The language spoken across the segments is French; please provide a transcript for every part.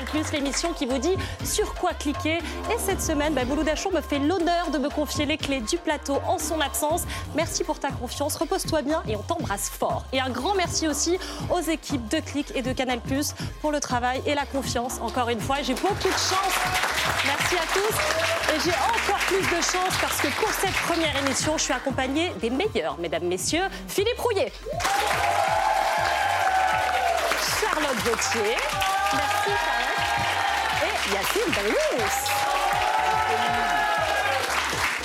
Canal+, l'émission qui vous dit sur quoi cliquer. Et cette semaine, bah, Boulou Dachour me fait l'honneur de me confier les clés du plateau en son absence. Merci pour ta confiance, repose-toi bien et on t'embrasse fort. Et un grand merci aussi aux équipes de Clic et de Canal+, pour le travail et la confiance, encore une fois. J'ai beaucoup de chance. Merci à tous. Et j'ai encore plus de chance parce que pour cette première émission, je suis accompagnée des meilleurs, mesdames, messieurs. Philippe Rouillet. Charlotte Gauthier. Merci Yacine Bellous.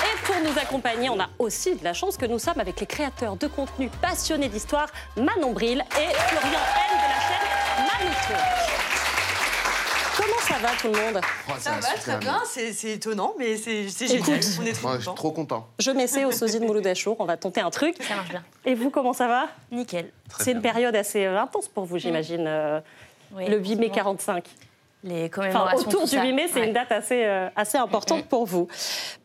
Et pour nous accompagner, on a aussi de la chance que nous sommes avec les créateurs de contenu passionnés d'histoire, Manon Bril et Florian N de la chaîne Manito. Comment ça va tout le monde? Oh, Ça va très bien, c'est étonnant, mais c'est génial. On est trop je suis trop content. Je m'essaie au sosie de Mouloudachour, on va tenter un truc. Ça marche bien. Et vous, comment ça va? Nickel. C'est une période assez intense pour vous, j'imagine, euh, Oui, le 8 mai effectivement. 45. Les Enfin, commémorations. autour tout du ça. 8 mai, c'est Ouais. une date assez, euh, assez importante pour vous.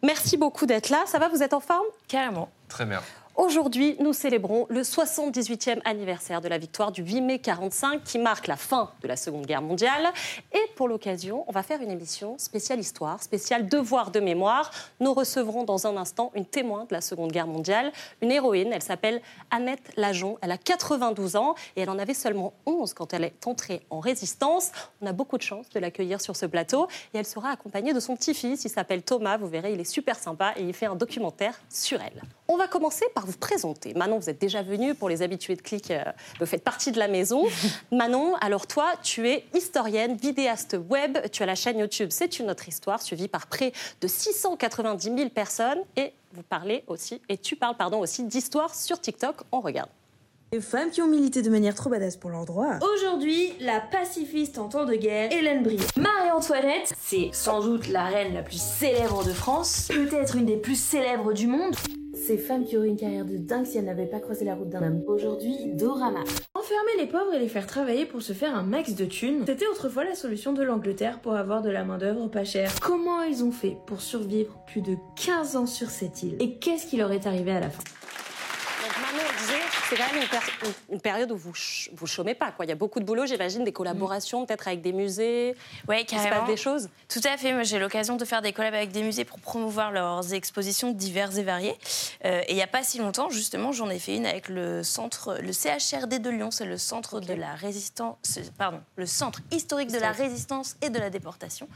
Merci beaucoup d'être là. Ça va, vous êtes en forme? Carrément. Très bien. Aujourd'hui, nous célébrons le 78e anniversaire de la victoire du 8 mai 45 qui marque la fin de la Seconde Guerre mondiale. Et pour l'occasion, on va faire une émission spéciale histoire, spéciale devoir de mémoire. Nous recevrons dans un instant une témoin de la Seconde Guerre mondiale, une héroïne. Elle s'appelle Annette Lajon. Elle a 92 ans et elle en avait seulement 11 quand elle est entrée en résistance. On a beaucoup de chance de l'accueillir sur ce plateau et elle sera accompagnée de son petit-fils. Il s'appelle Thomas. Vous verrez, il est super sympa et il fait un documentaire sur elle. On va commencer par vous présenter. Manon, vous êtes déjà venue pour les habitués de Clic. euh, vous faites partie de la maison. Manon, alors toi, tu es historienne, vidéaste web. Tu as la chaîne YouTube C'est une autre histoire, suivie par près de 690 000 personnes. Et vous parlez aussi, et tu parles pardon aussi d'histoire sur TikTok. On regarde. Les femmes qui ont milité de manière trop badass pour leurs droits. Aujourd'hui, la pacifiste en temps de guerre, Hélène Briand. Marie-Antoinette, c'est sans doute la reine la plus célèbre de France, peut-être une des plus célèbres du monde. Ces femmes qui auraient une carrière de dingue si elles n'avaient pas croisé la route d'un homme. Aujourd'hui, Dorama. Enfermer les pauvres et les faire travailler pour se faire un max de thunes, c'était autrefois la solution de l'Angleterre pour avoir de la main-d'œuvre pas chère. Comment ils ont fait pour survivre plus de 15 ans sur cette île? Et qu'est-ce qui leur est arrivé à la fin? Donc Manon disait, c'est quand même une, per- une- une période où vous ch- vous chômez pas. Quoi. Il y a beaucoup de boulot, j'imagine, des collaborations peut-être avec des musées. Ouais, Il se passe carrément. des choses. Tout à fait. Moi, j'ai l'occasion de faire des collabs avec des musées pour promouvoir leurs expositions diverses et variées. Euh, et il n'y a pas si longtemps, justement, j'en ai fait une avec le centre, le CHRD de Lyon. C'est le centre de la résistance, pardon, le centre historique de la résistance et de la déportation,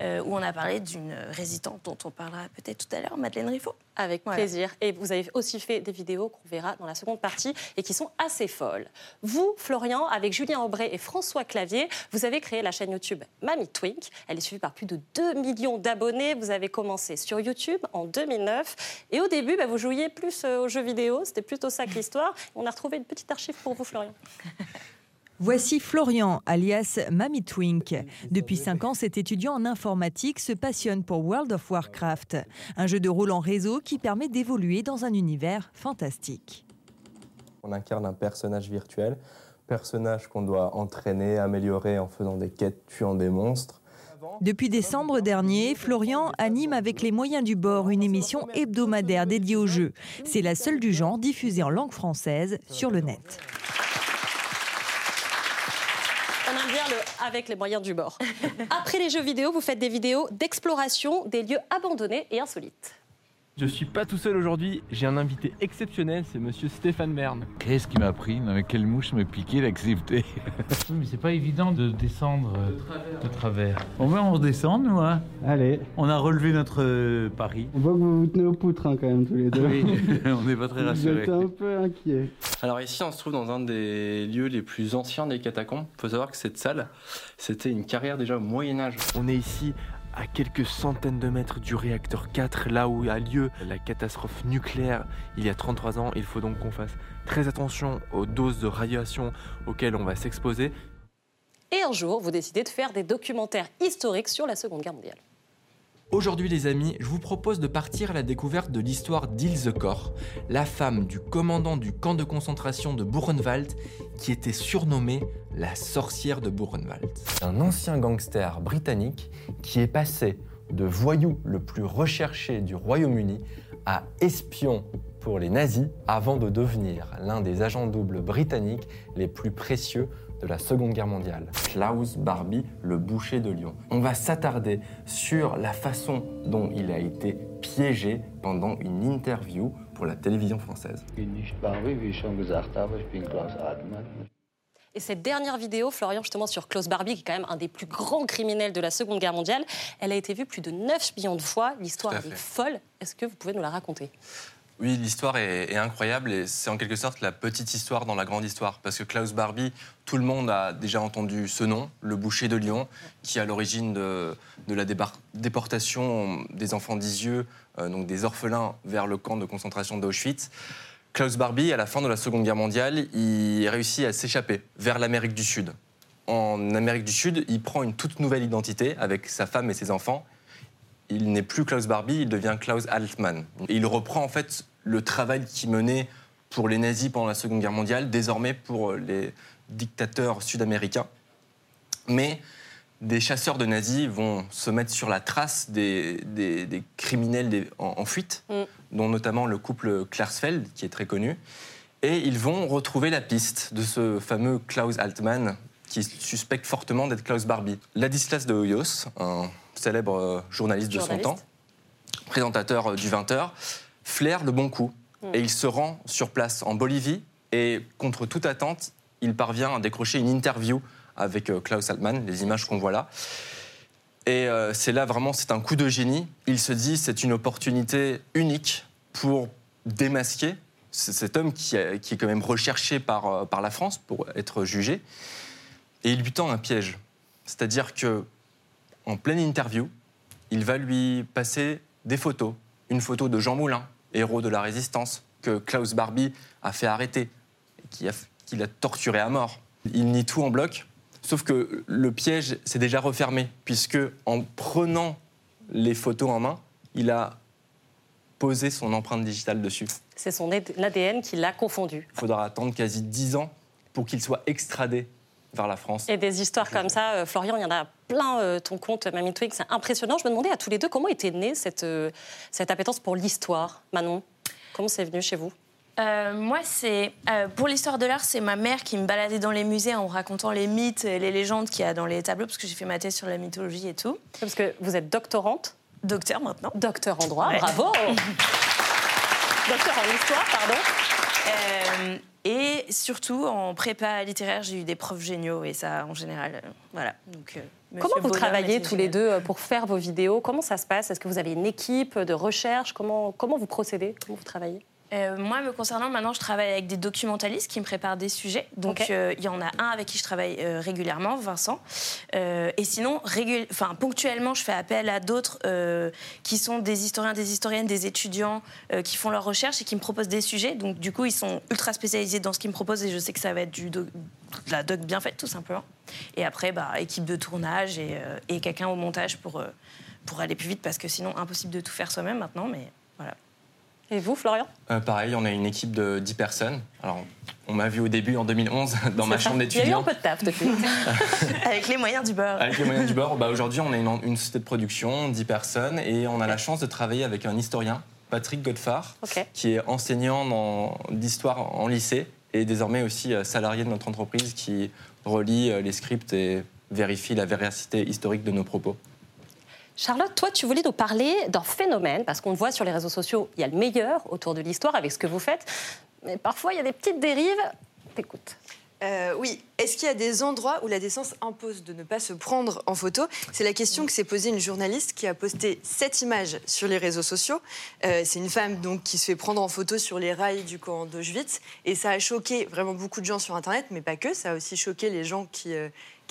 euh, où on a parlé d'une résistante dont on parlera peut-être tout à l'heure, Madeleine Riffaut. Avec Voilà. plaisir. Et vous avez aussi fait des vidéos qu'on verra dans la seconde partie et qui sont assez folles. Vous, Florian, avec Julien Aubray et François Clavier, vous avez créé la chaîne YouTube Mamie Twink. Elle est suivie par plus de 2 millions d'abonnés. Vous avez commencé sur YouTube en 2009. Et au début, bah, vous jouiez plus euh, aux jeux vidéo. C'était plutôt ça que l'histoire. On a retrouvé une petite archive pour vous, Florian. Voici Florian, alias Mamie Twink. Depuis 5 ans, cet étudiant en informatique se passionne pour World of Warcraft, un jeu de rôle en réseau qui permet d'évoluer dans un univers fantastique. On incarne un personnage virtuel, personnage qu'on doit entraîner, améliorer en faisant des quêtes, tuant des monstres. Depuis décembre dernier, Florian anime avec les moyens du bord une émission hebdomadaire dédiée au jeu. C'est la seule du genre diffusée en langue française sur le net. On aime bien le avec les moyens du bord. Après les jeux vidéo, vous faites des vidéos d'exploration des lieux abandonnés et insolites. Je suis pas tout seul aujourd'hui, j'ai un invité exceptionnel, c'est monsieur Stéphane Bern. Qu'est-ce qui m'a pris Non, mais quelle mouche m'a piqué l'accepter Oui, mais c'est pas évident de descendre euh, de travers. Bon ben on redescend nous hein? Allez, On a relevé notre euh, pari. on voit que vous vous tenez aux poutres hein, quand même tous les deux. Oui, on n'est pas très rassurés. êtes un peu inquiet. Alors ici, on se trouve dans un des lieux les plus anciens des catacombes. Il faut savoir que cette salle, c'était une carrière déjà au Moyen Âge. On est ici à quelques centaines de mètres du réacteur 4, là où a lieu la catastrophe nucléaire il y a 33 ans. Il faut donc qu'on fasse très attention aux doses de radiation auxquelles on va s'exposer. Et un jour, vous décidez de faire des documentaires historiques sur la Seconde Guerre mondiale. Aujourd'hui les amis, je vous propose de partir à la découverte de l'histoire d'Ilse Kor, la femme du commandant du camp de concentration de Buchenwald qui était surnommée la sorcière de Buchenwald. Un ancien gangster britannique qui est passé de voyou le plus recherché du Royaume-Uni à espion pour les nazis avant de devenir l'un des agents doubles britanniques les plus précieux de la Seconde Guerre mondiale. Klaus Barbie, le boucher de Lyon. On va s'attarder sur la façon dont il a été piégé pendant une interview pour la télévision française. Et cette dernière vidéo, Florian, justement sur Klaus Barbie, qui est quand même un des plus grands criminels de la Seconde Guerre mondiale, elle a été vue plus de 9 millions de fois. L'histoire est folle. Est-ce que vous pouvez nous la raconter? Oui, l'histoire est, incroyable et c'est en quelque sorte la petite histoire dans la grande histoire. Parce que Klaus Barbie, tout le monde a déjà entendu ce nom, le boucher de Lyon, qui est à l'origine de, la déportation des enfants d'Isieux, euh, donc des orphelins, vers le camp de concentration d'Auschwitz. Klaus Barbie, à la fin de la Seconde Guerre mondiale, il réussit à s'échapper vers l'Amérique du Sud. En Amérique du Sud, il prend une toute nouvelle identité avec sa femme et ses enfants. Il n'est plus Klaus Barbie, il devient Klaus Altmann. Et il reprend en fait le travail qu'il menait pour les nazis pendant la Seconde Guerre mondiale, désormais pour les dictateurs sud-américains. Mais des chasseurs de nazis vont se mettre sur la trace des, criminels en, fuite, mm. dont notamment le couple Klarsfeld, qui est très connu. Et ils vont retrouver la piste de ce fameux Klaus Altmann, qui suspecte fortement d'être Klaus Barbie. Ladislas de Hoyos, un célèbre euh, journaliste, de son temps, présentateur euh, du 20h, flaire le bon coup. Mm. Et il se rend sur place en Bolivie et, contre toute attente, il parvient à décrocher une interview avec euh, Klaus Altmann, les images qu'on voit là. Et euh, c'est là vraiment, c'est un coup de génie. Il se dit, c'est une opportunité unique pour démasquer cet homme qui, est quand même recherché par, euh, par la France pour être jugé. Et il lui tend un piège. C'est-à-dire que, en pleine interview, il va lui passer des photos. Une photo de Jean Moulin, héros de la résistance, que Klaus Barbie a fait arrêter, qu'il a, a torturé à mort. Il nie tout en bloc Sauf que le piège s'est déjà refermé, puisque en prenant les photos en main, il a posé son empreinte digitale dessus. C'est son ADN qui l'a confondu. Il faudra attendre quasi 10 ans pour qu'il soit extradé vers la France. Et des histoires comme ça, euh, Florian, il y en a plein, euh, ton compte Mamie Twig, c'est impressionnant. Je me demandais à tous les deux comment était née cette, euh, cette appétence pour l'histoire. Manon, comment c'est venu chez vous? Euh, moi, c'est euh, pour l'histoire de l'art, c'est ma mère qui me baladait dans les musées en racontant les mythes et les légendes qu'il y a dans les tableaux, parce que j'ai fait ma thèse sur la mythologie et tout. Parce que vous êtes doctorante Docteur maintenant. Docteur en droit, bravo Docteur en histoire, pardon. Euh, et surtout, en prépa littéraire, j'ai eu des profs géniaux, et ça, en général, voilà. Donc, Comment vous travaillez tous les deux pour faire vos vidéos? Comment ça se passe? Est-ce que vous avez une équipe de recherche? Comment, comment vous procédez? Comment vous travaillez? Euh, moi, me concernant, maintenant, je travaille avec des documentalistes qui me préparent des sujets. Donc, euh, il y en a un avec qui je travaille euh, régulièrement, Vincent. et sinon, enfin, ponctuellement, je fais appel à d'autres qui sont des historiens, des historiennes, des étudiants qui font leurs recherches et qui me proposent des sujets. Donc, du coup, ils sont ultra spécialisés dans ce qu'ils me proposent et je sais que ça va être du de la doc bien faite, tout simplement. Et après, bah, équipe de tournage et, et quelqu'un au montage pour, pour aller plus vite parce que sinon, impossible de tout faire soi-même maintenant. Mais voilà. Et vous, Florian? Euh, Pareil, on a une équipe de 10 personnes. Alors, on m'a vu au début en 2011 dans ma chambre d'étudiant. Il y a eu un peu de taf depuis. Avec les moyens du bord. Avec les moyens du bord. Bah, Aujourd'hui, on a une, société de production, 10 personnes, et on a la chance de travailler avec un historien, Patrick Godfard, qui est enseignant d'histoire en lycée et désormais aussi euh, salarié de notre entreprise qui relie euh, les scripts et vérifie la véracité historique de nos propos. Charlotte, toi, tu voulais nous parler d'un phénomène, parce qu'on voit sur les réseaux sociaux, il y a le meilleur autour de l'histoire avec ce que vous faites, mais parfois il y a des petites dérives. T'écoutes. Euh, oui. Est-ce qu'il y a des endroits où la décence impose de ne pas se prendre en photo? C'est la question que s'est posée une journaliste qui a posté cette image sur les réseaux sociaux. Euh, c'est une femme donc qui se fait prendre en photo sur les rails du camp d'Auschwitz et ça a choqué vraiment beaucoup de gens sur Internet, mais pas que. Ça a aussi choqué les gens qui, euh,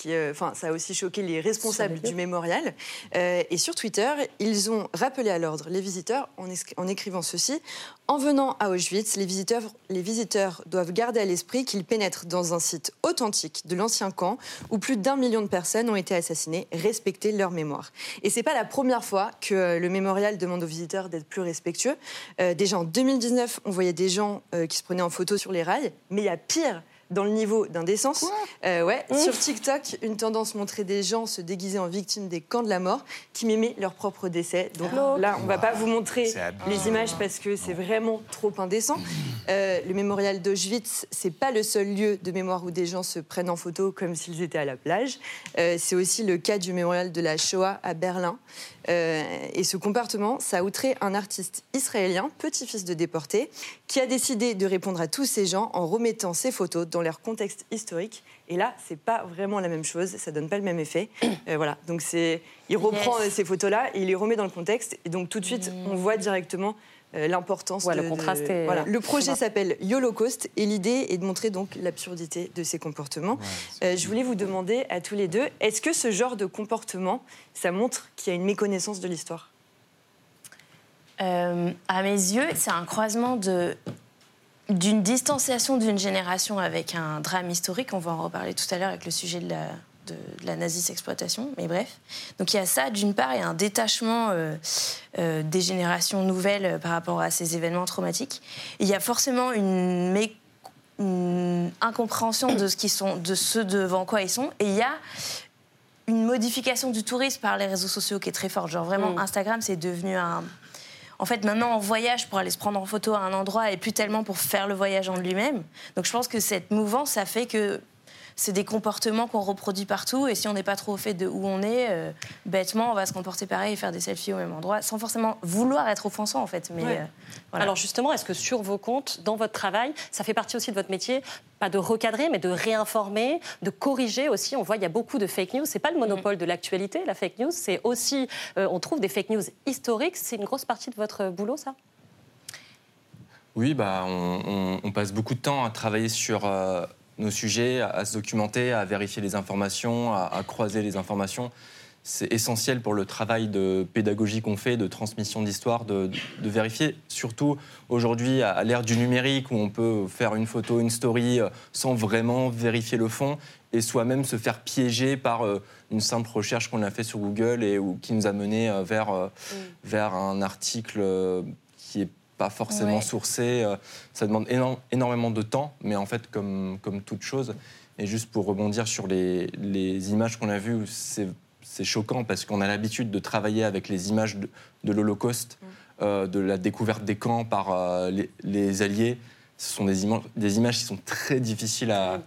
euh, enfin, ça a aussi choqué les responsables du mémorial. Euh, et sur Twitter, ils ont rappelé à l'ordre les visiteurs en, écrivant ceci en venant à Auschwitz, les visiteurs, les visiteurs doivent garder à l'esprit qu'ils pénètrent dans un site authentique de l'ancien camp où plus d'un million de personnes ont été assassinées. Respecter leur mémoire. Et c'est pas la première fois que euh, le mémorial demande aux visiteurs d'être plus respectueux. déjà en 2019, on voyait des gens qui se prenaient en photo sur les rails, mais il y a pire dans le niveau d'indécence. Euh, ouais, Mmh. Sur TikTok, une tendance montrait des gens se déguiser en victimes des camps de la mort qui mimaient leur propre décès. Donc là, on va pas vous montrer les images parce que c'est vraiment trop indécent. Euh, le mémorial d'Auschwitz, c'est pas le seul lieu de mémoire où des gens se prennent en photo comme s'ils étaient à la plage. Euh, c'est aussi le cas du mémorial de la Shoah à Berlin. Euh, et ce comportement, ça a outré un artiste israélien, petit-fils de déporté, qui a décidé de répondre à tous ces gens en remettant ses photos dans leur contexte historique. Et là, c'est pas vraiment la même chose, ça donne pas le même effet. Euh, voilà, donc c'est, il reprend Yes. ces photos-là et il les remet dans le contexte. Et donc tout de suite, on voit directement l'importance Ouais, de, le contraste de- est- voilà. Le projet fort. s'appelle Yolocaust et l'idée est de montrer donc l'absurdité de ces comportements. Euh, je voulais vous demander à tous les deux, est-ce que ce genre de comportement, ça montre qu'il y a une méconnaissance de l'histoire? Euh, à mes yeux, c'est un croisement de d'une distanciation d'une génération avec un drame historique. On va en reparler tout à l'heure avec le sujet de la, de, de la nazi-exploitation, mais bref. Donc il y a ça, d'une part, et un détachement euh, euh, des générations nouvelles euh, par rapport à ces événements traumatiques. Et il y a forcément une, une incompréhension de ce, qui sont, de ce devant quoi ils sont. Et il y a une modification du tourisme par les réseaux sociaux qui est très forte. Genre vraiment, Mm. Instagram, c'est devenu un... En fait, maintenant, on voyage pour aller se prendre en photo à un endroit et plus tellement pour faire le voyage en lui-même. Donc je pense que cette mouvance, ça fait que c'est des comportements qu'on reproduit partout. Et si on n'est pas trop au fait de où on est, euh, bêtement, on va se comporter pareil et faire des selfies au même endroit, sans forcément vouloir être offensant, en fait. Mais Ouais. euh, voilà. Alors justement, est-ce que sur vos comptes, dans votre travail, ça fait partie aussi de votre métier, pas de recadrer, mais de réinformer, de corriger aussi? On voit, il y a beaucoup de fake news. C'est pas le monopole de l'actualité, la fake news. C'est aussi, euh, on trouve des fake news historiques. C'est une grosse partie de votre boulot, ça? Oui, bah, on, on- on passe beaucoup de temps à travailler sur euh, nos sujets, à, à se documenter, à vérifier les informations, à, à croiser les informations. C'est essentiel pour le travail de pédagogie qu'on fait, de transmission d'histoire, de, de vérifier, surtout aujourd'hui à, à l'ère du numérique où on peut faire une photo, une story euh, sans vraiment vérifier le fond et soi-même se faire piéger par euh, une simple recherche qu'on a fait sur Google et ou, qui nous a mené euh, vers, euh, vers un article qui est pas forcément Ouais. sourcé. euh, Ça demande éno- énormément de temps, mais en fait, comme, comme toute chose, et juste pour rebondir sur les, les images qu'on a vues, c'est choquant parce qu'on a l'habitude de travailler avec les images de, de l'Holocauste, euh, de la découverte des camps par euh, les, les Alliés. Ce sont des, ima- des images qui sont très difficiles à,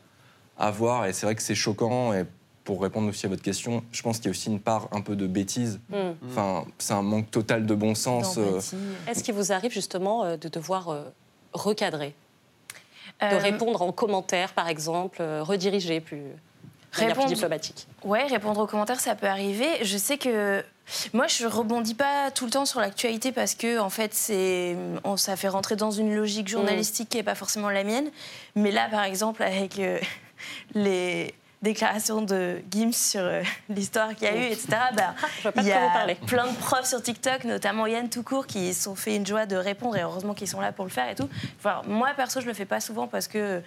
à voir et c'est vrai que c'est choquant. Et pour répondre aussi à votre question, je pense qu'il y a aussi une part un peu de bêtise. Mm. Enfin, c'est un manque total de bon sens. euh, Est-ce qu'il vous arrive justement euh, de devoir euh, recadrer? De répondre en commentaire, par exemple, euh, rediriger plus, manière plus Répondre- diplomatique? Ouais, répondre aux commentaires, ça peut arriver. Je sais que moi, je rebondis pas tout le temps sur l'actualité parce que, en fait, c'est, on, ça fait rentrer dans une logique journalistique qui n'est pas forcément la mienne. Mais là, par exemple, avec euh, les déclarations de Gims sur euh, l'histoire qu'il y a eu, etc., bah, pas il y a plein de profs sur TikTok, notamment Yann Toucourt, qui se sont fait une joie de répondre et heureusement qu'ils sont là pour le faire et tout. Enfin, moi, perso, je le fais pas souvent parce que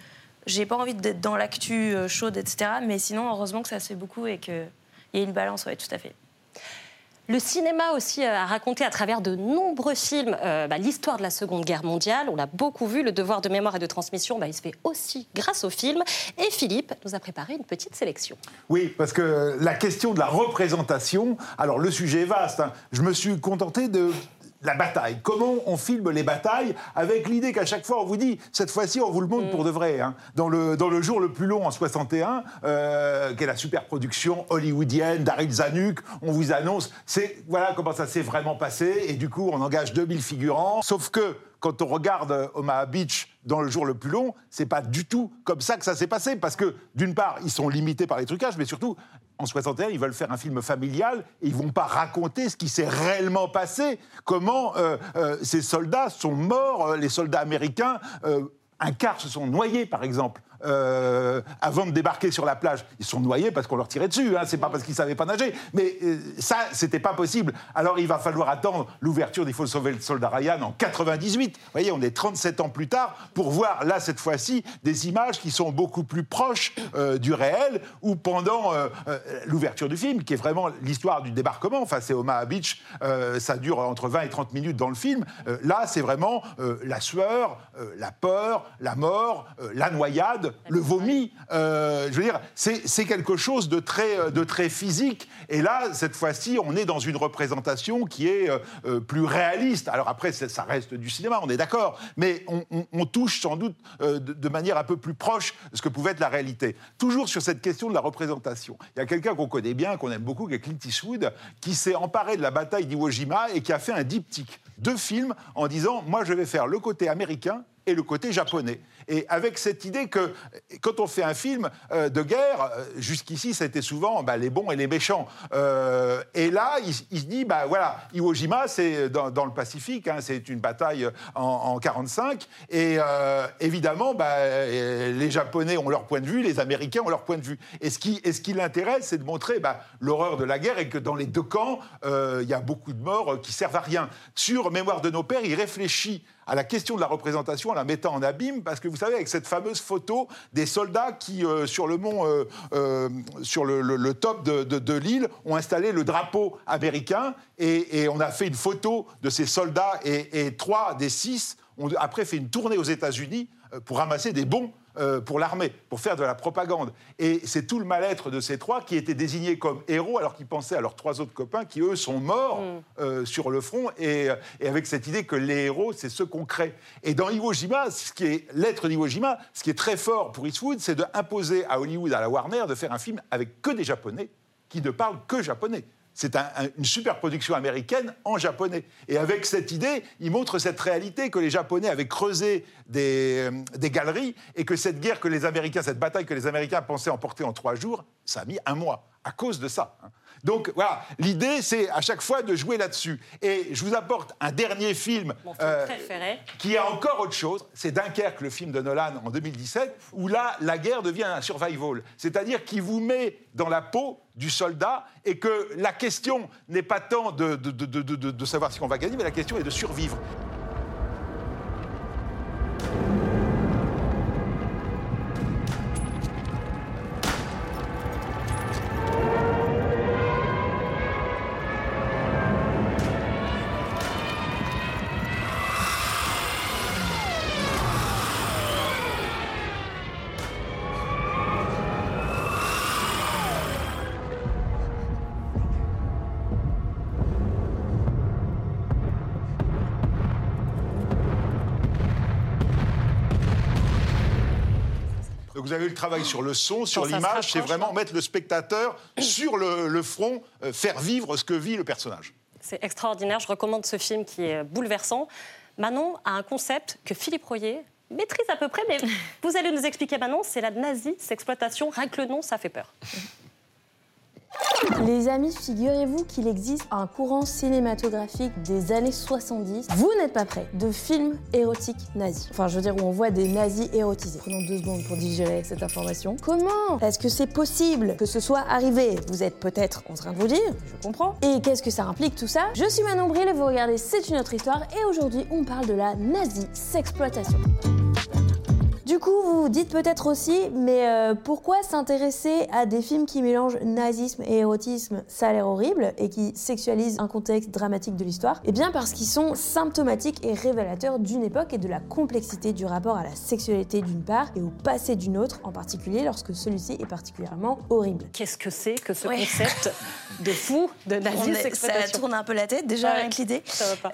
j'ai pas envie d'être dans l'actu euh, chaude, etc. Mais sinon, heureusement que ça se fait beaucoup et qu'il y a une balance, ouais, tout à fait. Le cinéma aussi euh, a raconté à travers de nombreux films euh, bah, l'histoire de la Seconde Guerre mondiale. On l'a beaucoup vu. Le devoir de mémoire et de transmission, bah, il se fait aussi grâce au film. Et Philippe nous a préparé une petite sélection. Oui, parce que la question de la représentation, alors le sujet est vaste. hein. Je me suis contenté de la bataille. Comment on filme les batailles avec l'idée qu'à chaque fois on vous dit cette fois-ci on vous le montre pour de vrai. hein. Dans, le, dans le jour le plus long en 61, euh, qui est la super production hollywoodienne d'Aryl Zanuck, on vous annonce c'est voilà comment ça s'est vraiment passé et du coup on engage 2000 figurants. Sauf que quand on regarde euh, Omaha Beach dans le jour le plus long, c'est pas du tout comme ça que ça s'est passé. Parce que, d'une part, ils sont limités par les trucages, mais surtout, en 61, ils veulent faire un film familial et ils vont pas raconter ce qui s'est réellement passé, comment euh, euh, ces soldats sont morts, les soldats américains. un quart se sont noyés, par exemple, euh, avant de débarquer sur la plage. Ils sont noyés parce qu'on leur tirait dessus, hein, c'est pas parce qu'ils savaient pas nager. Mais euh, ça, c'était pas possible. Alors il va falloir attendre l'ouverture d'Il faut sauver le soldat Ryan en 98. Vous voyez, on est 37 ans plus tard pour voir, là, cette fois-ci, des images qui sont beaucoup plus proches euh, du réel, ou pendant euh, l'ouverture du film, qui est vraiment l'histoire du débarquement. Enfin, c'est Omaha Beach, ça dure entre 20 et 30 minutes dans le film. Là, c'est vraiment la sueur, la peur, la mort, la noyade, le vomi. Euh, je veux dire, c'est quelque chose de très, euh, de très physique. Et là, cette fois-ci, on est dans une représentation qui est euh, plus réaliste. Alors après, ça reste du cinéma, on est d'accord. Mais on, on- on touche sans doute euh, de, de manière un peu plus proche de ce que pouvait être la réalité. Toujours sur cette question de la représentation. Il y a quelqu'un qu'on connaît bien, qu'on aime beaucoup, qui est Clint Eastwood, qui s'est emparé de la bataille d'Iwo Jima et qui a fait un diptyque, deux films, en disant Moi, je vais faire le côté américain et le côté japonais. Et avec cette idée que quand on fait un film euh, de guerre, euh, jusqu'ici, été souvent bah, les bons et les méchants. Euh, et là, il, se dit, bah voilà, Iwo Jima, c'est dans, le Pacifique, hein, c'est une bataille en, en 45. Et évidemment, bah, les Japonais ont leur point de vue, les Américains ont leur point de vue. Et ce qui, l'intéresse, c'est de montrer bah, l'horreur de la guerre et que dans les deux camps, il y a beaucoup de morts qui servent à rien. Sur Mémoire de nos pères, il réfléchit à la question de la représentation en la mettant en abîme, parce que vous savez, avec cette fameuse photo des soldats qui, euh, sur le mont, euh, euh, sur le, top de, de- l'île, ont installé le drapeau américain, et, on a fait une photo de ces soldats, et, et trois des six ont après fait une tournée aux États-Unis pour ramasser des bons euh, pour l'armée, pour faire de la propagande. Et c'est tout le mal-être de ces trois qui étaient désignés comme héros alors qu'ils pensaient à leurs trois autres copains qui, eux, sont morts euh, sur le front et, euh, et avec cette idée que les héros, c'est ceux qu'on crée. Et dans Iwo Jima, ce qui est l'être d'Iwo Jima, ce qui est très fort pour Eastwood, c'est d'imposer à Hollywood, à la Warner, de faire un film avec que des Japonais qui ne parlent que japonais. C'est un- un- une super production américaine en japonais. Et avec cette idée, il montre cette réalité que les Japonais avaient creusé des, euh, des galeries et que cette guerre que les Américains, cette bataille que les Américains pensaient emporter en trois jours, ça a mis un mois à cause de ça. hein. Donc voilà, l'idée c'est à chaque fois de jouer là-dessus. Et je vous apporte un dernier film Mon film euh, préféré. qui a encore autre chose, c'est Dunkerque, le film de Nolan en 2017, où là, la guerre devient un survival. C'est-à-dire qu'il vous met dans la peau du soldat et que la question n'est pas tant de- de savoir si on va gagner, mais la question est de survivre. Eu le travail sur le son, sur l'image, c'est vraiment mettre le spectateur sur le, le front, euh, faire vivre ce que vit le personnage. C'est extraordinaire. Je recommande ce film qui est bouleversant. Manon a un concept que Philippe Royer maîtrise à peu près, mais vous allez nous expliquer, Manon, c'est la nazi-exploitation. Rien que le nom, ça fait peur. Les amis, figurez-vous qu'il existe un courant cinématographique des années 70. Vous n'êtes pas prêts de films érotiques nazis. Enfin, je veux dire, où on voit des nazis érotisés. Prenons deux secondes pour digérer cette information. Comment est-ce que c'est possible que ce soit arrivé? Vous êtes peut-être en train de vous dire, je comprends. Et qu'est-ce que ça implique tout ça? Je suis Manon Bril et vous regardez C'est une autre histoire. Et aujourd'hui, on parle de la nazi-sexploitation. Du coup, vous vous dites peut-être aussi, mais euh, pourquoi s'intéresser à des films qui mélangent nazisme et érotisme? Ça a l'air horrible et qui sexualisent un contexte dramatique de l'histoire. Eh bien, parce qu'ils sont symptomatiques et révélateurs d'une époque et de la complexité du rapport à la sexualité d'une part et au passé d'une autre, en particulier lorsque celui-ci est particulièrement horrible. Qu'est-ce que c'est que ce Ouais. concept de fou de est- ça tourne un peu la tête, déjà, Ouais, que l'idée.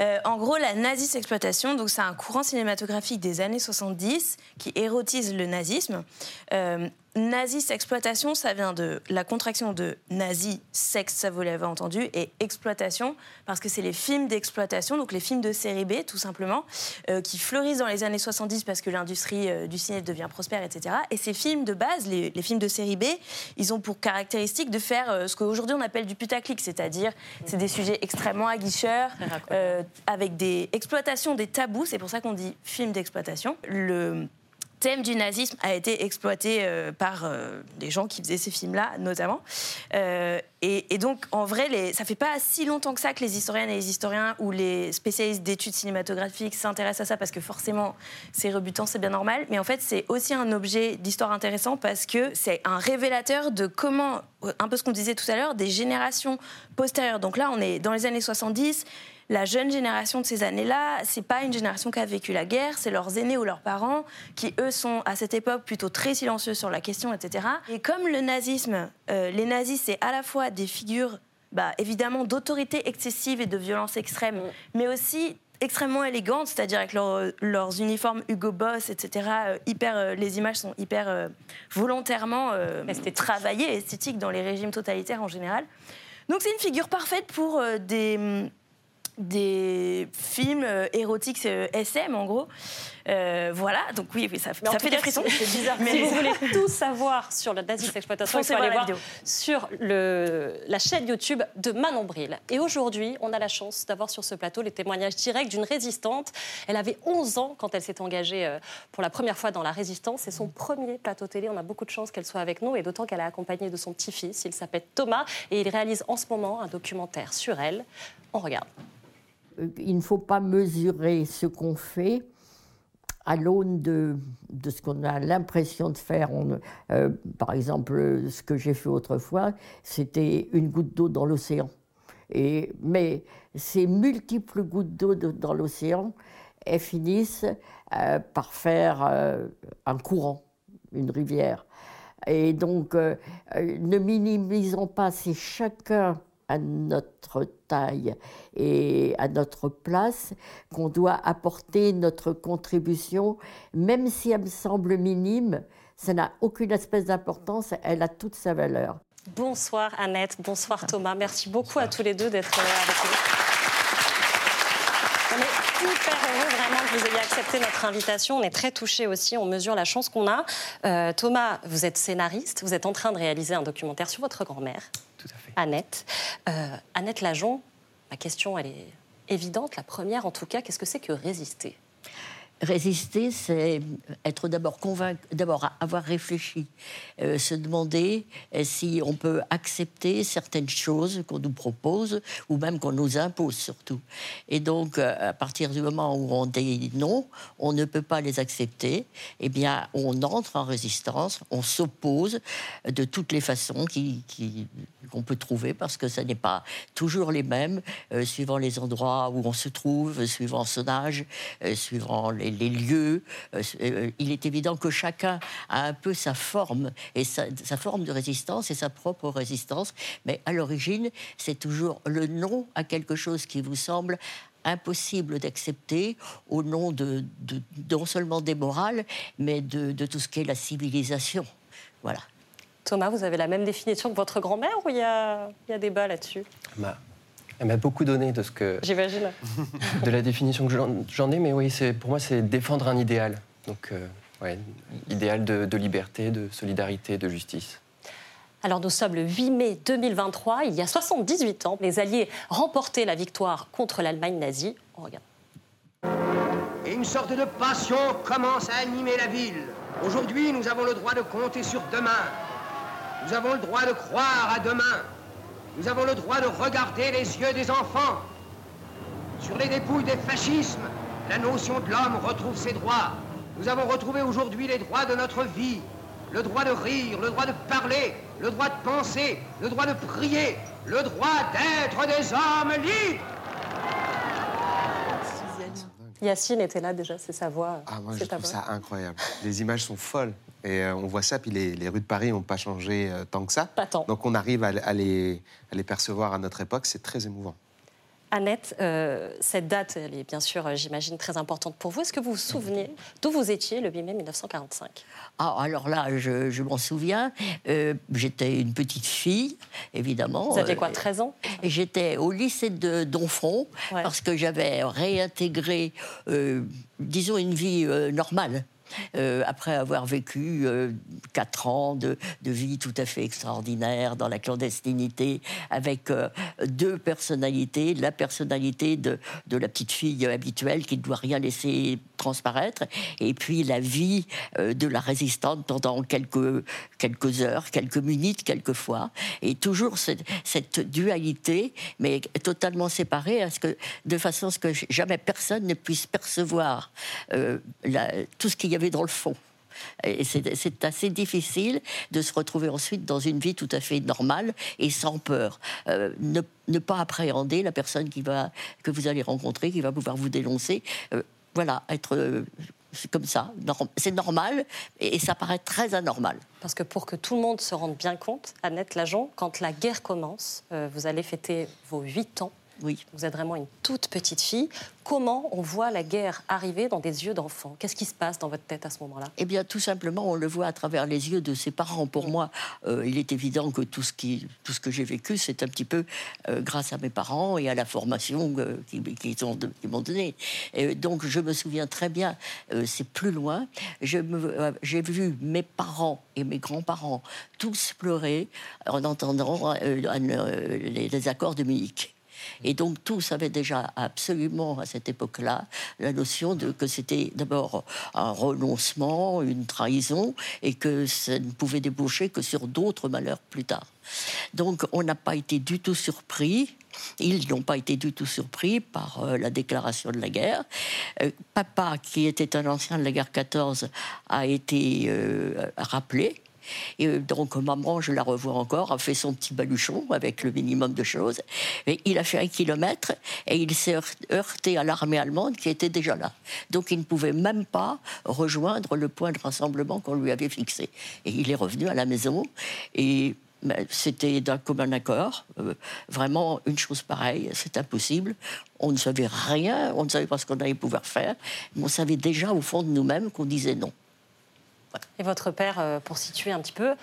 Euh, en gros, la nazi-exploitation, donc c'est un courant cinématographique des années 70 qui érotise le nazisme. Euh, Nazi-exploitation, ça vient de la contraction de nazi, sexe, ça vous l'avez entendu, et exploitation, parce que c'est les films d'exploitation, donc les films de série B, tout simplement, euh, qui fleurissent dans les années 70 parce que l'industrie euh, du ciné devient prospère, etc. Et ces films de base, les, les films de série B, ils ont pour caractéristique de faire euh, ce qu'aujourd'hui on appelle du putaclic, c'est-à-dire c'est des sujets extrêmement aguicheurs, avec des exploitations, des tabous, c'est pour ça qu'on dit film d'exploitation. Le thème du nazisme a été exploité euh, par euh, des gens qui faisaient ces films-là, notamment. Euh, et, donc, en vrai, les, ça fait pas si longtemps que ça que les historiennes et les historiens ou les spécialistes d'études cinématographiques s'intéressent à ça parce que forcément, c'est rebutant, c'est bien normal. Mais en fait, c'est aussi un objet d'histoire intéressant parce que c'est un révélateur de comment, un peu ce qu'on disait tout à l'heure, des générations postérieures. Donc là, on est dans les années 70 la jeune génération de ces années-là, c'est pas une génération qui a vécu la guerre, c'est leurs aînés ou leurs parents qui, eux, sont à cette époque plutôt très silencieux sur la question, etc. Et comme le nazisme, euh, les nazis, c'est à la fois des figures, bah, évidemment, d'autorité excessive et de violence extrême, mais aussi extrêmement élégantes, c'est-à-dire avec leur- leurs uniformes Hugo Boss, etc. euh, hyper, euh, les images sont hyper euh, volontairement travaillées, esthétiques dans les régimes totalitaires en général. Donc c'est une figure parfaite pour des, hum, des films euh, érotiques euh, SM en gros. Euh, voilà, donc oui, oui ça, fait cas, des frissons. C'est bizarre. Mais si vous voulez tout savoir sur la nazisme exploitation, il faut aller voir sur le, la chaîne YouTube de Manon Bril. Et aujourd'hui, on a la chance d'avoir sur ce plateau les témoignages directs d'une résistante. Elle avait 11 ans quand elle s'est engagée euh, pour la première fois dans la résistance. C'est son premier plateau télé. On a beaucoup de chance qu'elle soit avec nous et d'autant qu'elle est accompagnée de son petit-fils. Il s'appelle Thomas et il réalise en ce moment un documentaire sur elle. On regarde. Euh, Il ne faut pas mesurer ce qu'on fait à l'aune de, ce qu'on a l'impression de faire. Euh, par exemple, ce que j'ai fait autrefois, c'était une goutte d'eau dans l'océan. Mais ces multiples gouttes d'eau de- dans l'océan, elles finissent euh, par faire un courant, une rivière. Et donc, ne minimisons pas, c'est chacun à notre taille et à notre place qu'on doit apporter notre contribution, même si elle me semble minime, ça n'a aucune espèce d'importance, elle a toute sa valeur. Bonsoir Annette, bonsoir Thomas. Merci beaucoup à tous les deux d'être là avec nous. On est hyper heureux vraiment que vous ayez accepté notre invitation. On est très touchés aussi, on mesure la chance qu'on a. Euh, Thomas, vous êtes scénariste, vous êtes en train de réaliser un documentaire sur votre grand-mère. Annette. Euh, Annette Lajon, ma question elle est évidente. La première en tout cas, qu'est-ce que c'est que résister? Résister, c'est être d'abord convaincu, d'abord avoir réfléchi, euh, se demander euh, si on peut accepter certaines choses qu'on nous propose ou même qu'on nous impose surtout. Et donc, euh, à partir du moment où on dit non, on ne peut pas les accepter, eh bien, on entre en résistance, on s'oppose de toutes les façons qui- qu'on peut trouver parce que ce n'est pas toujours les mêmes suivant les endroits où on se trouve, suivant son âge, suivant les, les lieux. Euh, euh, il est évident que chacun a un peu sa forme et sa, sa forme de résistance et sa propre résistance, mais à l'origine, c'est toujours le non à quelque chose qui vous semble impossible d'accepter au nom de, de- non seulement des morales, mais de, de tout ce qu'est la civilisation. Voilà. Thomas, vous avez la même définition que votre grand-mère ou il y a, y a débat là-dessus? Elle m'a beaucoup donné de ce que J'imagine. de la définition que j'en- ai, mais oui, pour moi c'est défendre un idéal. Donc, euh, ouais, idéal de, de liberté, de solidarité, de justice. Alors nous sommes le 8 mai 2023, il y a 78 ans, les Alliés remportaient la victoire contre l'Allemagne nazie. On regarde. Et une sorte de passion commence à animer la ville. Aujourd'hui, nous avons le droit de compter sur demain. Nous avons le droit de croire à demain. Nous avons le droit de regarder les yeux des enfants. Sur les dépouilles des fascismes, la notion de l'homme retrouve ses droits. Nous avons retrouvé aujourd'hui les droits de notre vie. Le droit de rire, le droit de parler, le droit de penser, le droit de prier, le droit d'être des hommes libres. Yacine était là déjà, c'est sa voix. Ah, moi, c'est je trouve voix. ça incroyable. Les images sont folles. Et euh, on voit ça, puis les, les rues de Paris n'ont pas changé euh, tant que ça. Pas tant. Donc on arrive à, à les, à les percevoir à notre époque, c'est très émouvant. Annette, euh, cette date, elle est bien sûr, j'imagine, très importante pour vous. Est-ce que vous vous souvenez d'où vous étiez le 8 mai 1945 Ah, alors là, je, je m'en souviens. Euh, J'étais une petite fille, évidemment. Vous aviez quoi, 13 ans? Et j'étais au lycée de Donfront parce que j'avais réintégré, euh, disons, une vie euh, normale. Euh, après avoir vécu euh, quatre ans de, vie tout à fait extraordinaire dans la clandestinité, avec euh, deux personnalités, la personnalité de, la petite fille habituelle qui ne doit rien laisser transparaître, et puis la vie de la résistante pendant quelques, heures, quelques minutes, quelquefois, et toujours cette, dualité, mais totalement séparée, de façon à ce que jamais personne ne puisse percevoir tout ce qu'il y avait dans le fond. C'est assez difficile de se retrouver ensuite dans une vie tout à fait normale et sans peur. Euh, ne, ne pas appréhender la personne qui va, que vous allez rencontrer, qui va pouvoir vous dénoncer. Euh, voilà, être euh, comme ça. C'est normal et, ça paraît très anormal. Parce que pour que tout le monde se rende bien compte, Annette Lajon, quand la guerre commence, vous allez fêter vos 8 ans. Oui. Vous êtes vraiment une toute petite fille. Comment on voit la guerre arriver dans des yeux d'enfant? Qu'est-ce qui se passe dans votre tête à ce moment-là? Eh bien, tout simplement, on le voit à travers les yeux de ses parents. Pour moi, euh, il est évident que tout ce, qui, tout ce que j'ai vécu, c'est un petit peu euh, grâce à mes parents et à la formation euh, qu'ils m'ont donnée. Donc, je me souviens très bien, c'est plus loin, j'ai vu mes parents et mes grands-parents tous pleurer en entendant les, les accords de Munich. Et donc tous avaient déjà absolument à cette époque-là la notion de que c'était d'abord un renoncement, une trahison, et que ça ne pouvait déboucher que sur d'autres malheurs plus tard. Donc on n'a pas été du tout surpris. Ils n'ont pas été du tout surpris par euh, la déclaration de la guerre. Euh, papa, qui était un ancien de la guerre 14, a été euh, rappelé. Et euh, donc, maman, je la revois encore, a fait son petit baluchon avec le minimum de choses. Il a fait un kilomètre et il s'est heurt- heurté à l'armée allemande qui était déjà là. Donc, il ne pouvait même pas rejoindre le point de rassemblement qu'on lui avait fixé. Et il est revenu à la maison et ben, c'était d'un commun accord. Euh, vraiment, une chose pareille, c'est impossible. On ne savait rien, on ne savait pas ce qu'on allait pouvoir faire, mais on savait déjà au fond de nous-mêmes qu'on disait non. Et votre père, euh, pour situer un petit peu,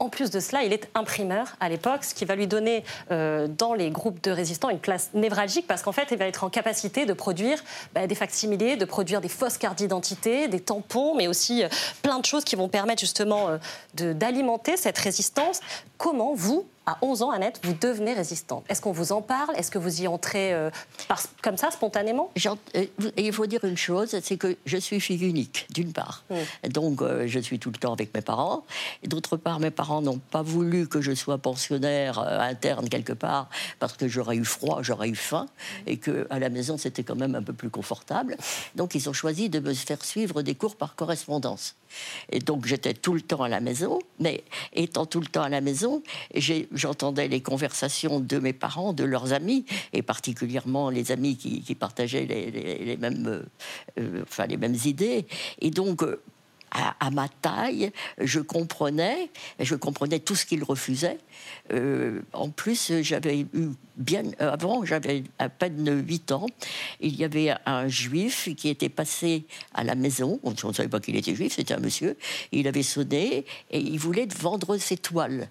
en plus de cela, il est imprimeur à l'époque, ce qui va lui donner euh, dans les groupes de résistants une place névralgique parce qu'en fait, il va être en capacité de produire bah, des facsimilés, de produire des fausses cartes d'identité, des tampons, mais aussi euh, plein de choses qui vont permettre justement d'alimenter cette résistance. Comment vous, à 11 ans, Annette, vous devenez résistante Est-ce qu'on vous en parle? Est-ce que vous y entrez euh, par- comme ça, spontanément? Euh, Et il faut dire une chose, c'est que je suis fille unique, d'une part. Donc, euh, je suis tout le temps avec mes parents. Et d'autre part, mes parents n'ont pas voulu que je sois pensionnaire euh, interne quelque part, parce que j'aurais eu froid, j'aurais eu faim, et que à la maison, c'était quand même un peu plus confortable. Donc, ils ont choisi de me faire suivre des cours par correspondance. Et donc, j'étais tout le temps à la maison, mais étant tout le temps à la maison, j'ai- j'entendais les conversations de mes parents, de leurs amis, et particulièrement les amis qui, partageaient les mêmes, euh, euh, enfin, les mêmes idées. Et donc, euh, à, ma taille, je comprenais, je comprenais tout ce qu'ils refusaient. Euh, en plus, j'avais eu bien avant, j'avais à peine 8 ans, il y avait un juif qui était passé à la maison. On ne savait pas qu'il était juif, c'était un monsieur. Il avait sonné et il voulait vendre ses toiles.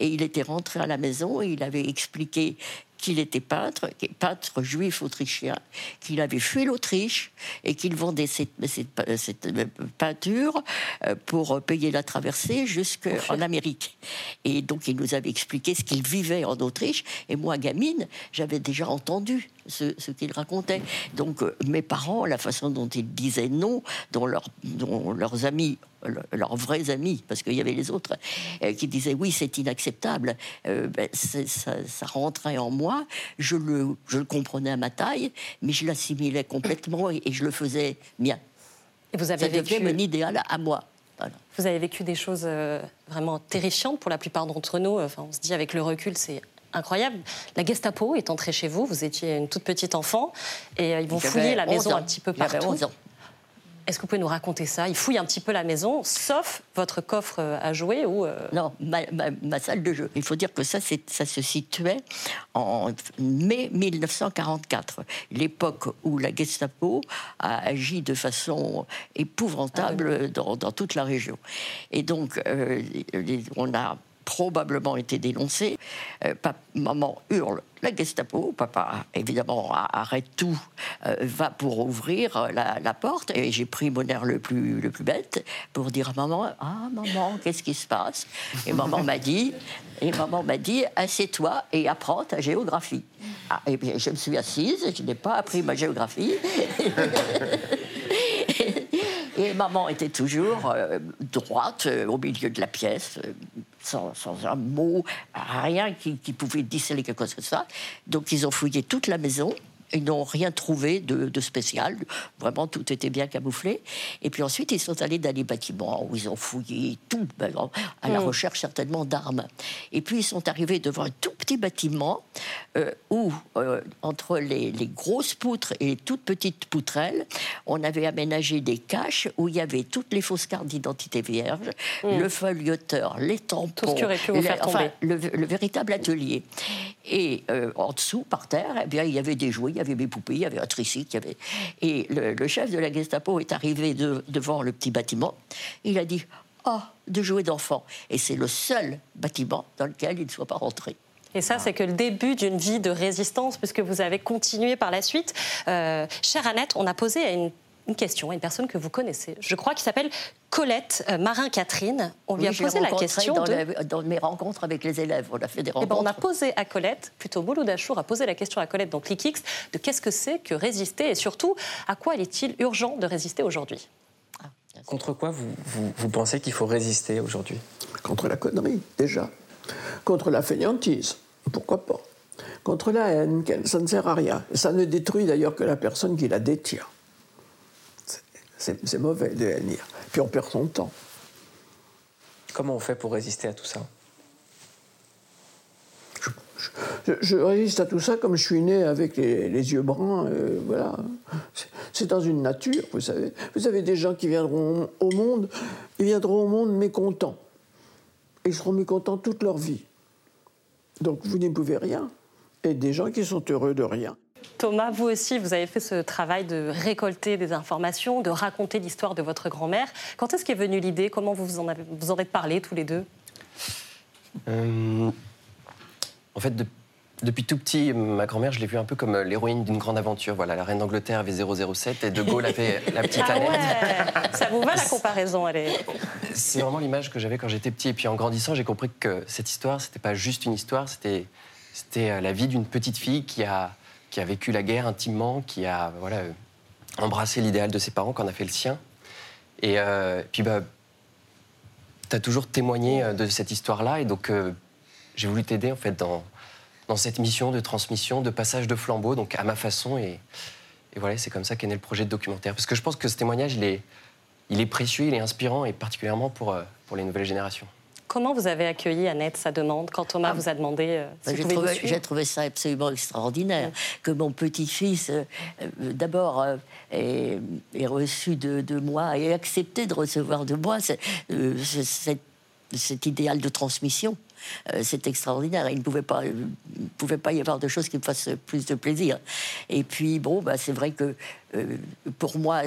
Et il était rentré à la maison et il avait expliqué qu'il était peintre, peintre juif autrichien, qu'il avait fui l'Autriche et qu'il vendait cette, cette- cette peinture euh, pour payer la traversée jusqu'en Amérique. Et donc il nous avait expliqué ce qu'il vivait en Autriche. Et moi, gamine, j'avais déjà entendu ce, ce qu'il racontait. Donc euh, mes parents, la façon dont ils disaient non, dont, leur- dont leurs amis leurs vrais amis, parce qu'il y avait les autres, euh, qui disaient oui, c'est inacceptable, euh, ben, ça, ça rentrait en moi, je le, je le comprenais à ma taille, mais je l'assimilais complètement et, et je le faisais mien. Et vous avez ça devenait vécu- mon idéal à moi. Voilà. Vous avez vécu des choses euh, vraiment terrifiantes pour la plupart d'entre nous. Enfin, on se dit avec le recul, c'est incroyable. La Gestapo est entrée chez vous, vous étiez une toute petite enfant, et ils vont fouiller la 11 maison ans. un petit peu partout. 11 ans. Est-ce que vous pouvez nous raconter ça? Ils fouillent un petit peu la maison, sauf votre coffre euh, à jouer ou euh, Non, ma, ma- ma salle de jeu. Il faut dire que ça, ça se situait en mai 1944, l'époque où la Gestapo a agi de façon épouvantable dans, dans toute la région. Et donc, euh, on a probablement été dénoncé. Euh, maman hurle la Gestapo, papa évidemment arrête tout, euh, va pour ouvrir euh, la, porte et j'ai pris mon air le plus, le plus bête pour dire à maman ah maman qu'est-ce qui se passe? Et maman m'a dit et maman m'a dit assieds-toi et apprends ta géographie. Ah, et bien je me suis assise, je n'ai pas appris ma géographie. Et maman était toujours droite au milieu de la pièce, sans, un mot, rien qui, qui pouvait déceler quelque chose que ça. Donc ils ont fouillé toute la maison. Ils n'ont rien trouvé de, de spécial. Vraiment, tout était bien camouflé. Et puis ensuite, ils sont allés dans les bâtiments où ils ont fouillé tout, ben, à la Mm. recherche certainement d'armes. Et puis, ils sont arrivés devant un tout petit bâtiment euh, où, euh, entre les, les grosses poutres et les toutes petites poutrelles, on avait aménagé des caches où il y avait toutes les fausses cartes d'identité vierge, Mm. le feuilleteur, les tampons, Tout ce pu vous faire tomber. enfin, le, le véritable atelier. Et euh, en dessous, par terre, eh bien, il y avait des jouets, avait des poupées, il y avait un tricycle. il y avait... Et le, le chef de la Gestapo est arrivé de- devant le petit bâtiment. Il a dit Ah, de jouets d'enfants. Et c'est le seul bâtiment dans lequel il ne soit pas rentré. Et ça, c'est que le début d'une vie de résistance, puisque vous avez continué par la suite. Euh, chère Annette, on a posé à une, une question à une personne que vous connaissez, je crois, qui s'appelle Colette euh, Marin-Catherine. On lui Oui, a posé la question dans, de... les- dans mes rencontres avec les élèves. On a fait des Eh ben, rencontres. on a posé à Colette, plutôt Mouloud Achour a posé la question à Colette dans ClickX de qu'est-ce que c'est que résister et surtout à quoi est-il urgent de résister aujourd'hui? Contre quoi vous, vous, vous pensez qu'il faut résister aujourd'hui? Contre la connerie, déjà. Contre la fainéantise, pourquoi pas. Contre la haine, ça ne sert à rien. Ça ne détruit d'ailleurs que la personne qui la détient. C'est- mauvais de haïr. Puis on perd son temps. Comment on fait pour résister à tout ça? Je, je résiste à tout ça comme je suis né avec les, les yeux bruns. euh, voilà. C'est- C'est dans une nature, vous savez. Vous avez des gens qui viendront au monde, ils viendront au monde mécontents. Ils seront mécontents toute leur vie. Donc vous n'y pouvez rien. Et des gens qui sont heureux de rien. Thomas, vous aussi, vous avez fait ce travail de récolter des informations, de raconter l'histoire de votre grand-mère. Quand est-ce qu'est venue l'idée? Comment vous en, avez, vous en êtes parlé tous les deux? Euh, En fait, de- depuis tout petit, ma grand-mère, je l'ai vue un peu comme euh, l'héroïne d'une grande aventure. Voilà, la reine d'Angleterre avait 007 et De Gaulle avait la petite Ah Annette. ouais Ça vous va la comparaison elle est... C'est vraiment l'image que j'avais quand j'étais petit. Et puis en grandissant, j'ai compris que cette histoire, c'était pas juste une histoire, c'était c'était euh, la vie d'une petite fille qui a qui a vécu la guerre intimement, qui a voilà embrassé l'idéal de ses parents, qu'on a fait le sien. Et euh, puis bah t'as toujours témoigné euh, de cette histoire-là, et donc euh, j'ai voulu t'aider en fait dans dans cette mission de transmission, de passage de flambeau, donc à ma façon. Et, et voilà, c'est comme ça qu'est né le projet de documentaire. Parce que je pense que ce témoignage, il est, il est précieux, il est inspirant, et particulièrement pour, pour les nouvelles générations. Comment vous avez accueilli Annette sa demande quand Thomas vous a demandé euh, si Ben, vous J'ai trouvé, ça absolument extraordinaire que mon petit-fils, euh, euh, d'abord, euh, ait, ait reçu de, de moi et accepté de recevoir de moi euh, ce- cet, idéal de transmission. Euh, c'est extraordinaire. Il ne pouvait pas, pouvait y avoir de choses qui me fassent plus de plaisir. Et puis, bon, bah, c'est vrai que euh, pour moi,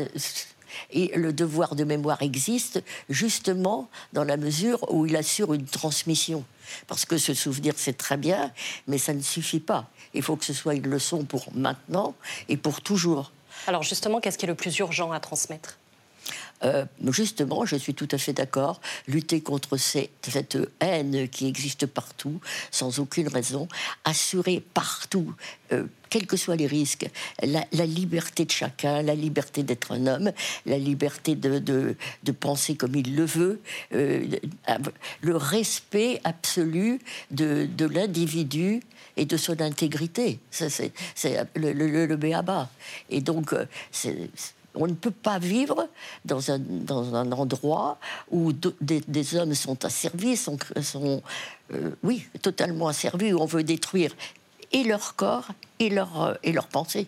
et le devoir de mémoire existe justement dans la mesure où il assure une transmission. Parce que se souvenir, c'est très bien, mais ça ne suffit pas. Il faut que ce soit une leçon pour maintenant et pour toujours. Alors justement, qu'est-ce qui est le plus urgent à transmettre? Euh, justement, je suis tout à fait d'accord. Lutter contre cette haine qui existe partout, sans aucune raison. Assurer partout, euh, quels que soient les risques, la, liberté de chacun, la liberté d'être un homme, la liberté de, de- penser comme il le veut, euh, le respect absolu de, de l'individu et de son intégrité. C'est le, le, le béaba. Et donc, euh, c'est on ne peut pas vivre dans un, dans un endroit où de- des, des hommes sont asservis, sont, sont euh, oui, totalement asservis, où on veut détruire et leur corps et leur, euh, et leur pensée.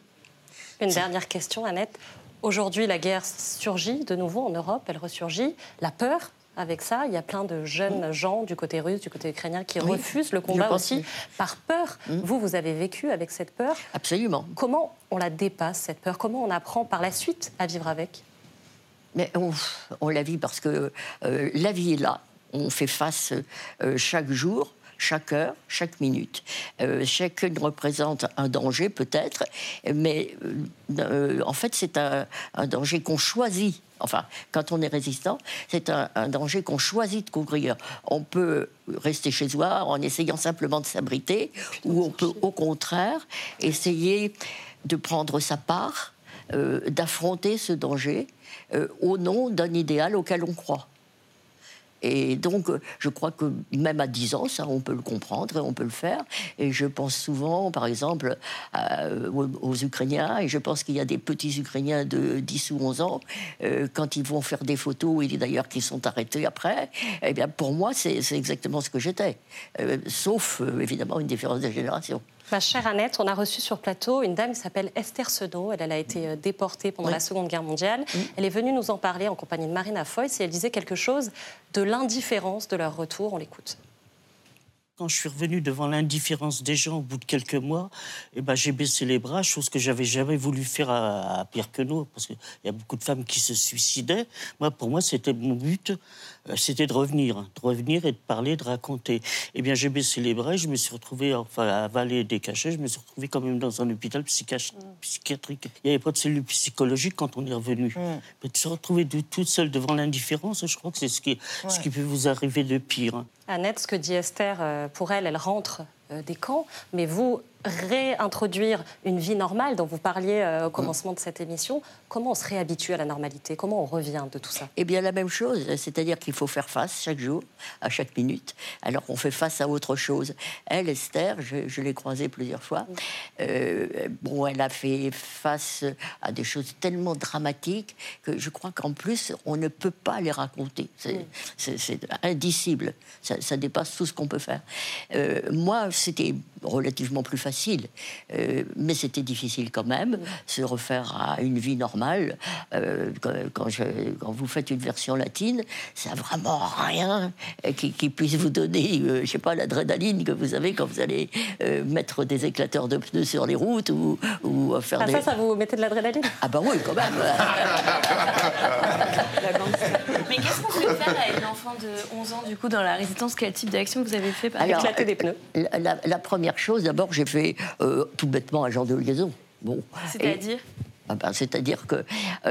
Une dernière question, Annette. Aujourd'hui, la guerre surgit de nouveau en Europe, elle ressurgit. La peur avec ça, il y a plein de jeunes gens du côté russe, du côté ukrainien qui Oui, refusent le combat aussi par peur. Vous, vous avez vécu avec cette peur. Absolument. Comment on la dépasse, cette peur? Comment on apprend par la suite à vivre avec? Mais on, on la vit parce que euh, la vie est là. On fait face euh, chaque jour, chaque heure, chaque minute. Euh, chacune représente un danger peut-être, mais euh, euh, en fait c'est un, danger qu'on choisit. Enfin, quand on est résistant, c'est un, danger qu'on choisit de couvrir. On peut rester chez soi en essayant simplement de s'abriter, ou on peut au contraire essayer de prendre sa part, d'affronter ce danger au nom d'un idéal auquel on croit. Et donc, euh, je crois que même à 10 ans, ça, on peut le comprendre et on peut le faire. Et je pense souvent, par exemple, euh, aux, Ukrainiens, et je pense qu'il y a des petits Ukrainiens de 10 ou 11 ans, euh, quand ils vont faire des photos, et d'ailleurs qui sont arrêtés après, eh bien, pour moi, c'est exactement ce que j'étais. Sauf, évidemment, une différence de génération. Ma chère Annette, on a reçu sur plateau une dame qui s'appelle Esther Senaud. Elle, elle a été euh, déportée pendant Oui. la Seconde Guerre mondiale. Elle est venue nous en parler en compagnie de Marina Foïs et elle disait quelque chose de l'indifférence de leur retour. On l'écoute. Quand je suis revenu devant l'indifférence des gens au bout de quelques mois, eh ben, j'ai baissé les bras, chose que j'avais jamais voulu faire à, à Pierre-Queneau, parce qu'il y a beaucoup de femmes qui se suicidaient. Moi, pour moi, c'était mon but, c'était de revenir, hein, de revenir et de parler, de raconter. Eh bien, j'ai baissé les bras et je me suis retrouvé, enfin, à avaler des cachets, je me suis retrouvé quand même dans un hôpital psychiach- psychiatrique. Il n'y avait pas de cellule psychologique quand on est revenu. Mais de se retrouver de- toute seule devant l'indifférence, je crois que c'est ce qui, ce qui peut vous arriver de pire. hein. Annette, ce que dit Esther, euh, pour elle, elle rentre euh, des camps, mais vous réintroduire une vie normale dont vous parliez euh, au commencement de cette émission, comment on se réhabitue à la normalité? Comment on revient de tout ça? Eh bien, la même chose, c'est-à-dire qu'il faut faire face chaque jour, à chaque minute. Alors on fait face à autre chose. Elle, Esther, je, je l'ai croisée plusieurs fois. euh, bon, elle a fait face à des choses tellement dramatiques que je crois qu'en plus, on ne peut pas les raconter. C'est indicible. Ça, ça dépasse tout ce qu'on peut faire. Euh, moi, c'était relativement plus facile, euh, mais c'était difficile quand même, se refaire à une vie normale. Euh, quand, quand je- quand vous faites une version latine, ça n'a vraiment rien euh, qui, qui puisse vous donner, euh, je sais pas, l'adrénaline que vous avez quand vous allez euh, mettre des éclateurs de pneus sur les routes ou, ou faire Ah, des... Ça, ça vous mettez de l'adrénaline? Ah ben oui, quand même. Mais qu'est-ce qu'on peut faire à une enfant de 11 ans, du coup, dans la résidence Quel type d'action vous avez fait par Alors, Éclater des pneus. La, la- la première chose, d'abord, j'ai fait euh, tout bêtement un genre de liaison. Bon. C'est-à-dire Ah ben, C'est-à-dire qu'il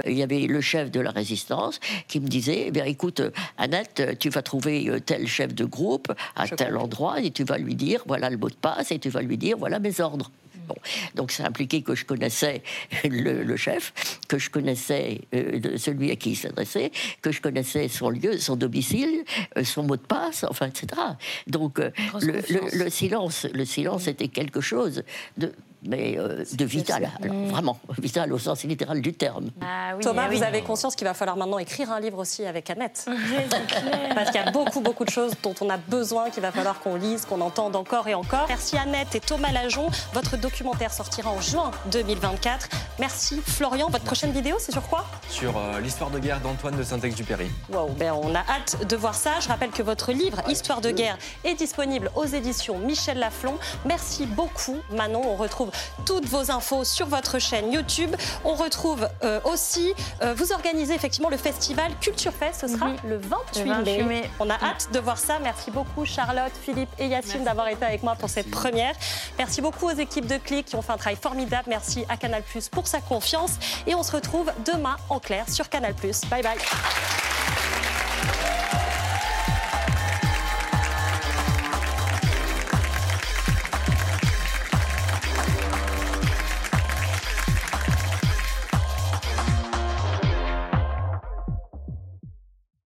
il y avait le chef de la résistance qui me disait eh bien, écoute, euh, Annette, euh, tu vas trouver euh, tel chef de groupe à tel endroit et tu vas lui dire voilà le mot de passe et tu vas lui dire voilà mes ordres. Bon. Donc ça impliquait que je connaissais le, le chef, que je connaissais euh, celui à qui il s'adressait, que je connaissais son lieu, son domicile, euh, son mot de passe, enfin, etc. Donc euh, le silence, le silence était quelque chose de, mais euh, de vital, alors, Mm. vraiment vital au sens littéral du terme. Ah Thomas, ah oui. vous avez conscience qu'il va falloir maintenant écrire un livre aussi avec Annette. Parce qu'il y a beaucoup, beaucoup de choses dont on a besoin, qu'il va falloir qu'on lise, qu'on entende encore et encore. Merci Annette et Thomas Lajon. Votre documentaire sortira en juin 2024. Merci Florian. Votre prochaine vidéo, c'est sur quoi? Sur euh, l'histoire de guerre d'Antoine de Saint-Exupéry. Wow, ben on a hâte de voir ça. Je rappelle que votre livre Histoire de guerre est disponible aux éditions Michel Laflon. Merci beaucoup Manon. On retrouve toutes vos infos sur votre chaîne YouTube. On retrouve euh, aussi, euh, vous organisez effectivement le festival Culture Fest. Ce sera le 28, Le 28 mai. On a hâte de voir ça. Merci beaucoup Charlotte, Philippe et Yacine d'avoir été avec moi pour cette première. Merci beaucoup aux équipes de Click qui ont fait un travail formidable. Merci à Canal Plus pour sa confiance. Et on se retrouve demain en clair sur Canal Plus. Bye bye.